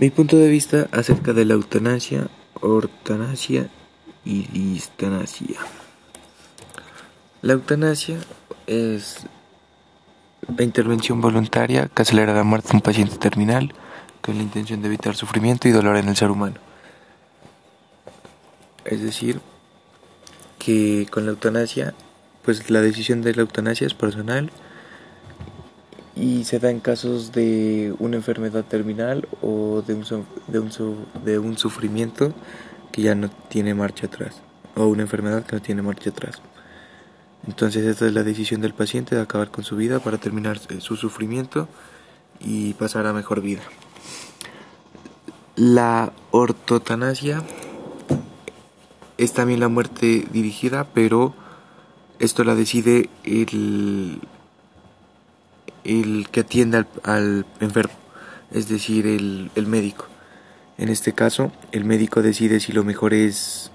Mi punto de vista acerca de la eutanasia, ortanasia y distanasia. La eutanasia es la intervención voluntaria que acelera la muerte de un paciente terminal con la intención de evitar sufrimiento y dolor en el ser humano. Es decir, que con la eutanasia, pues la decisión de la eutanasia es personal y se da en casos de una enfermedad terminal o de un, de un, de un sufrimiento que ya no tiene marcha atrás o una enfermedad que no tiene marcha atrás. Entonces esta es la decisión del paciente de acabar con su vida para terminar su sufrimiento y pasar a mejor vida. La ortotanasia es también la muerte dirigida, pero esto la decide el, el que atiende al, enfermo, es decir, el, el médico. En este caso, el médico decide si lo mejor es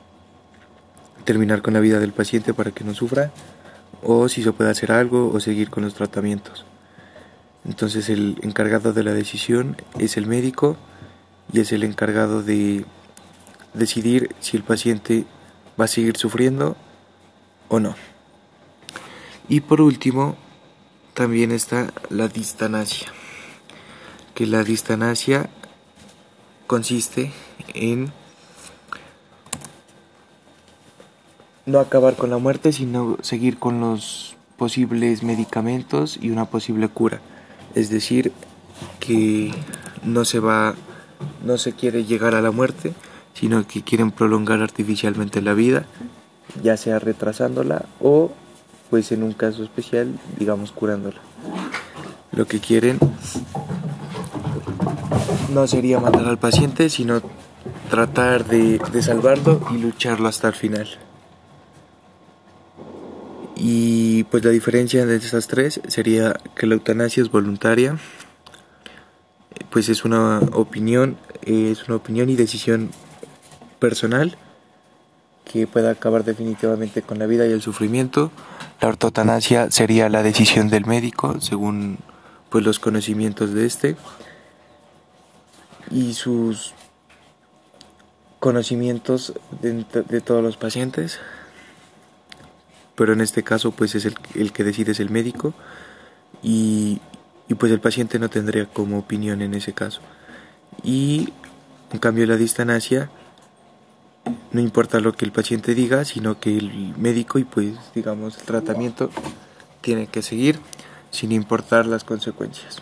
terminar con la vida del paciente para que no sufra o si se puede hacer algo o seguir con los tratamientos. Entonces el encargado de la decisión es el médico y es el encargado de decidir si el paciente va a seguir sufriendo o no. Y por último, también está la distanasia, que la distanasia consiste en no acabar con la muerte, sino seguir con los posibles medicamentos y una posible cura. Es decir, que no se va, no se quiere llegar a la muerte, sino que quieren prolongar artificialmente la vida, ya sea retrasándola o, pues en un caso especial, digamos curándola. Lo que quieren no sería matar al paciente, sino tratar de, salvarlo y lucharlo hasta el final. Y pues la diferencia de estas tres sería que la eutanasia es voluntaria, pues es una opinión, es una opinión y decisión personal que pueda acabar definitivamente con la vida y el sufrimiento. La ortotanasia sería la decisión del médico según pues los conocimientos de este y sus conocimientos de, todos los pacientes. Pero en este caso pues es el, el que decide es el médico y, y, pues el paciente no tendría como opinión en ese caso. Y en cambio la distanasia no importa lo que el paciente diga sino que el médico y pues digamos el tratamiento tiene que seguir sin importar las consecuencias